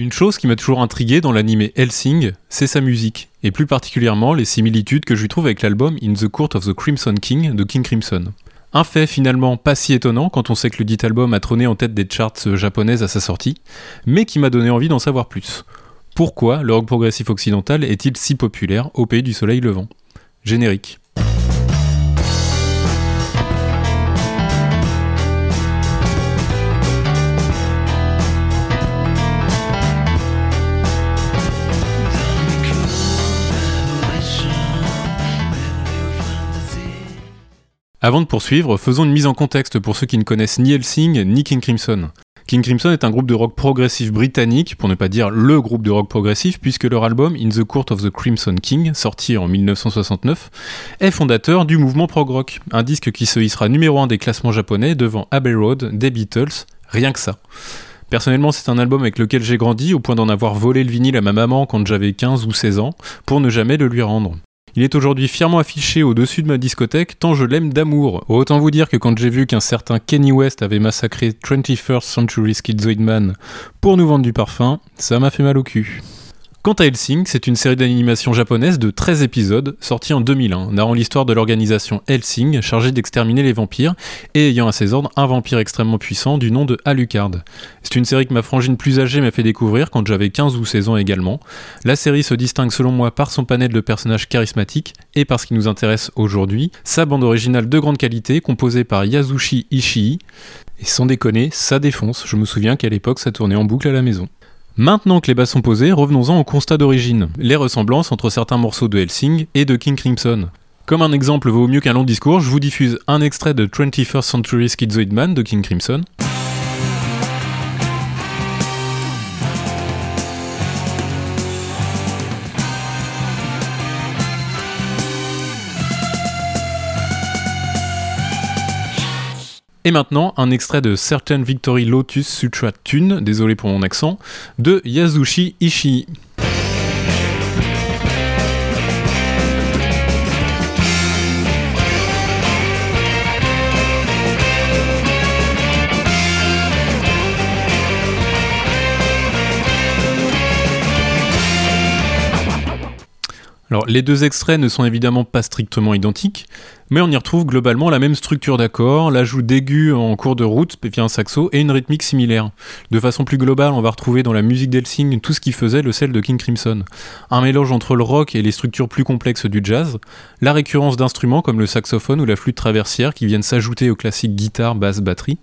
Une chose qui m'a toujours intrigué dans l'anime Helsing, c'est sa musique, et plus particulièrement les similitudes que je lui trouve avec l'album In the Court of the Crimson King de King Crimson. Un fait finalement pas si étonnant quand on sait que le dit album a trôné en tête des charts japonaises à sa sortie, mais qui m'a donné envie d'en savoir plus. Pourquoi le rock progressif occidental est-il si populaire au pays du soleil levant? Générique. Avant de poursuivre, faisons une mise en contexte pour ceux qui ne connaissent ni Helsing ni King Crimson. King Crimson est un groupe de rock progressif britannique, pour ne pas dire le groupe de rock progressif, puisque leur album In the Court of the Crimson King, sorti en 1969, est fondateur du mouvement prog rock, un disque qui se hissera numéro 1 des classements japonais devant Abbey Road, des Beatles, rien que ça. Personnellement, c'est un album avec lequel j'ai grandi, au point d'en avoir volé le vinyle à ma maman quand j'avais 15 ou 16 ans, pour ne jamais le lui rendre. Il est aujourd'hui fièrement affiché au-dessus de ma discothèque tant je l'aime d'amour. Autant vous dire que quand j'ai vu qu'un certain Kenny West avait massacré 21st Century Schizoid Man pour nous vendre du parfum, ça m'a fait mal au cul. Quant à Helsing, c'est une série d'animation japonaise de 13 épisodes, sortie en 2001, narrant l'histoire de l'organisation Helsing, chargée d'exterminer les vampires, et ayant à ses ordres un vampire extrêmement puissant du nom de Alucard. C'est une série que ma frangine plus âgée m'a fait découvrir quand j'avais 15 ou 16 ans également. La série se distingue selon moi par son panel de personnages charismatiques, et par ce qui nous intéresse aujourd'hui, sa bande originale de grande qualité, composée par Yasushi Ishii, et sans déconner, ça défonce, je me souviens qu'à l'époque ça tournait en boucle à la maison. Maintenant que les bases sont posées, revenons-en au constat d'origine, les ressemblances entre certains morceaux de Helsing et de King Crimson. Comme un exemple vaut mieux qu'un long discours, je vous diffuse un extrait de 21st Century Schizoid Man de King Crimson. Et maintenant, un extrait de Certain Victory Lotus Sutra Tune, désolé pour mon accent, de Yasushi Ishii. Les deux extraits ne sont évidemment pas strictement identiques, mais on y retrouve globalement la même structure d'accords, l'ajout d'aigus en cours de route via un saxo et une rythmique similaire. De façon plus globale, on va retrouver dans la musique d'Helsing tout ce qui faisait le sel de King Crimson. Un mélange entre le rock et les structures plus complexes du jazz, la récurrence d'instruments comme le saxophone ou la flûte traversière qui viennent s'ajouter aux classiques guitare, basse, batterie,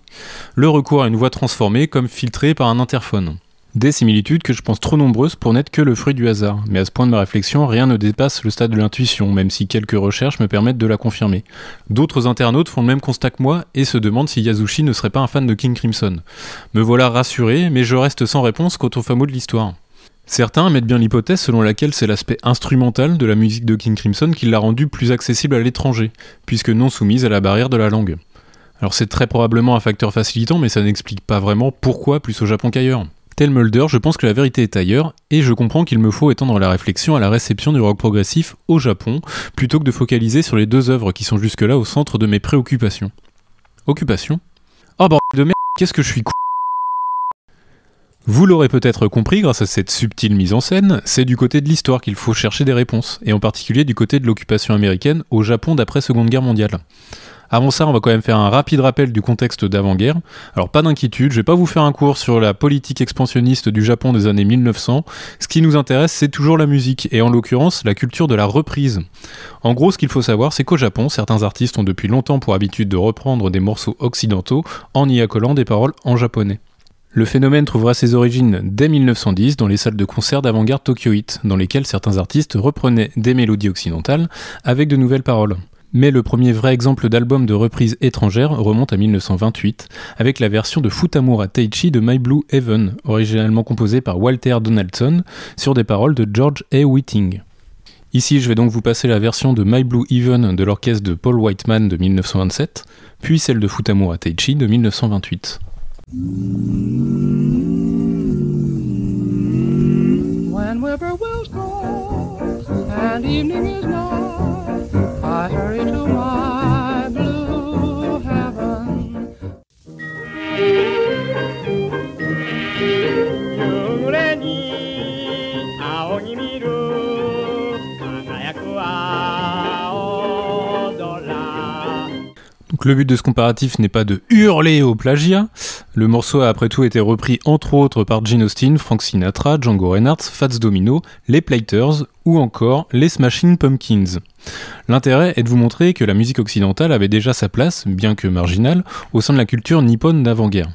le recours à une voix transformée comme filtrée par un interphone. Des similitudes que je pense trop nombreuses pour n'être que le fruit du hasard. Mais à ce point de ma réflexion, rien ne dépasse le stade de l'intuition, même si quelques recherches me permettent de la confirmer. D'autres internautes font le même constat que moi et se demandent si Yasushi ne serait pas un fan de King Crimson. Me voilà rassuré, mais je reste sans réponse quant au fameux de l'histoire. Certains mettent bien l'hypothèse selon laquelle c'est l'aspect instrumental de la musique de King Crimson qui l'a rendu plus accessible à l'étranger, puisque non soumise à la barrière de la langue. Alors c'est très probablement un facteur facilitant, mais ça n'explique pas vraiment pourquoi plus au Japon qu'ailleurs. Tel Mulder, je pense que la vérité est ailleurs, et je comprends qu'il me faut étendre la réflexion à la réception du rock progressif au Japon, plutôt que de focaliser sur les deux œuvres qui sont jusque-là au centre de mes préoccupations. Occupation? Oh bordel de merde, qu'est-ce que je suis con? Vous l'aurez peut-être compris grâce à cette subtile mise en scène, c'est du côté de l'histoire qu'il faut chercher des réponses, et en particulier du côté de l'occupation américaine au Japon d'après Seconde Guerre mondiale. Avant ça, on va quand même faire un rapide rappel du contexte d'avant-guerre. Alors pas d'inquiétude, je vais pas vous faire un cours sur la politique expansionniste du Japon des années 1900. Ce qui nous intéresse, c'est toujours la musique, et en l'occurrence la culture de la reprise. En gros, ce qu'il faut savoir, c'est qu'au Japon, certains artistes ont depuis longtemps pour habitude de reprendre des morceaux occidentaux en y accolant des paroles en japonais. Le phénomène trouvera ses origines dès 1910 dans les salles de concert d'avant-garde tokyoïte, dans lesquelles certains artistes reprenaient des mélodies occidentales avec de nouvelles paroles. Mais le premier vrai exemple d'album de reprise étrangère remonte à 1928, avec la version de Futamura Teichi de My Blue Heaven, originellement composée par Walter Donaldson, sur des paroles de George A. Whiting. Ici, je vais donc vous passer la version de My Blue Heaven de l'orchestre de Paul Whiteman de 1927, puis celle de Futamura Teichi de 1928. I hurry to my le but de ce comparatif n'est pas de hurler au plagiat. Le morceau a après tout été repris entre autres par Gene Austin, Frank Sinatra, Django Reinhardt, Fats Domino, les Platers ou encore les Smashing Pumpkins. L'intérêt est de vous montrer que la musique occidentale avait déjà sa place, bien que marginale, au sein de la culture nippone d'avant-guerre.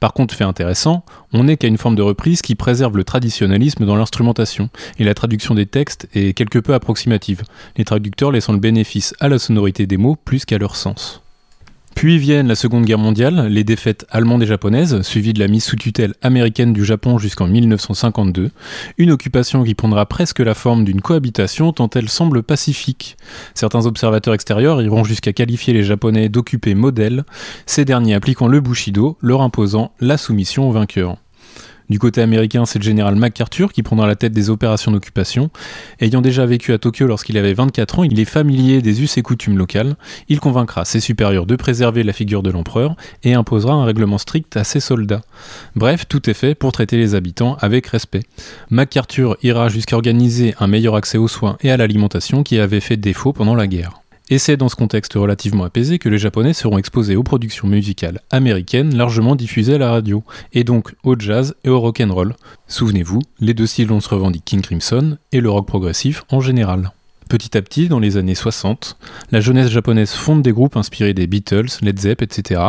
Par contre, fait intéressant, on n'est qu'à une forme de reprise qui préserve le traditionnalisme dans l'instrumentation, et la traduction des textes est quelque peu approximative, les traducteurs laissant le bénéfice à la sonorité des mots plus qu'à leur sens. Puis viennent la Seconde Guerre mondiale, les défaites allemandes et japonaises, suivies de la mise sous tutelle américaine du Japon jusqu'en 1952, une occupation qui prendra presque la forme d'une cohabitation tant elle semble pacifique. Certains observateurs extérieurs iront jusqu'à qualifier les Japonais d'occupés modèles, ces derniers appliquant le Bushido, leur imposant la soumission aux vainqueurs. Du côté américain, c'est le général MacArthur qui prendra la tête des opérations d'occupation. Ayant déjà vécu à Tokyo lorsqu'il avait 24 ans, il est familier des us et coutumes locales. Il convaincra ses supérieurs de préserver la figure de l'empereur et imposera un règlement strict à ses soldats. Bref, tout est fait pour traiter les habitants avec respect. MacArthur ira jusqu'à organiser un meilleur accès aux soins et à l'alimentation qui avait fait défaut pendant la guerre. Et c'est dans ce contexte relativement apaisé que les Japonais seront exposés aux productions musicales américaines largement diffusées à la radio, et donc au jazz et au rock and roll. Souvenez-vous, les deux styles dont se revendique King Crimson et le rock progressif en général. Petit à petit, dans les années 60, la jeunesse japonaise fonde des groupes inspirés des Beatles, Led Zepp, etc.,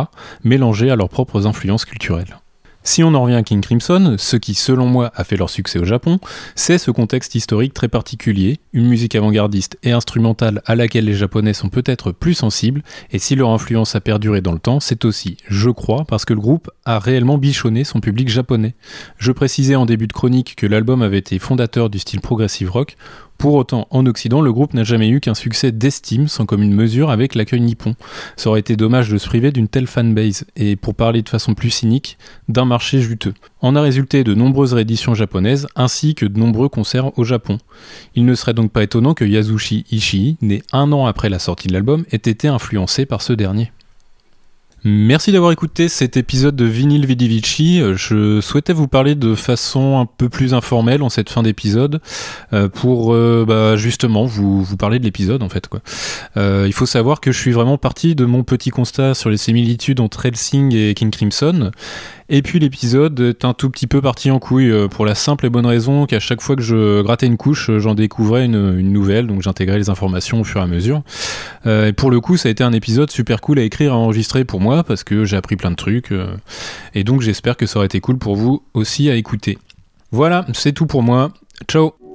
mélangés à leurs propres influences culturelles. Si on en revient à King Crimson, ce qui selon moi a fait leur succès au Japon, c'est ce contexte historique très particulier, une musique avant-gardiste et instrumentale à laquelle les Japonais sont peut-être plus sensibles, et si leur influence a perduré dans le temps, c'est aussi, je crois, parce que le groupe a réellement bichonné son public japonais. Je précisais en début de chronique que l'album avait été fondateur du style progressive rock, pour autant, en Occident, le groupe n'a jamais eu qu'un succès d'estime sans commune mesure avec l'accueil nippon. Ça aurait été dommage de se priver d'une telle fanbase, et pour parler de façon plus cynique, d'un marché juteux. En a résulté de nombreuses rééditions japonaises, ainsi que de nombreux concerts au Japon. Il ne serait donc pas étonnant que Yasushi Ishii, né un an après la sortie de l'album, ait été influencé par ce dernier. Merci d'avoir écouté cet épisode de Vinyl Vidivici. Je souhaitais vous parler de façon un peu plus informelle en cette fin d'épisode euh, pour euh, bah, justement vous, vous parler de l'épisode en fait. Quoi. Euh, il faut savoir que je suis vraiment parti de mon petit constat sur les similitudes entre Helsing et King Crimson et puis l'épisode est un tout petit peu parti en couille euh, pour la simple et bonne raison qu'à chaque fois que je grattais une couche, j'en découvrais une, nouvelle, donc j'intégrais les informations au fur et à mesure. Euh, et pour le coup, ça a été un épisode super cool à écrire, à enregistrer pour moi parce que j'ai appris plein de trucs. Euh, et donc j'espère que ça aurait été cool pour vous aussi à écouter. Voilà, c'est tout pour moi. Ciao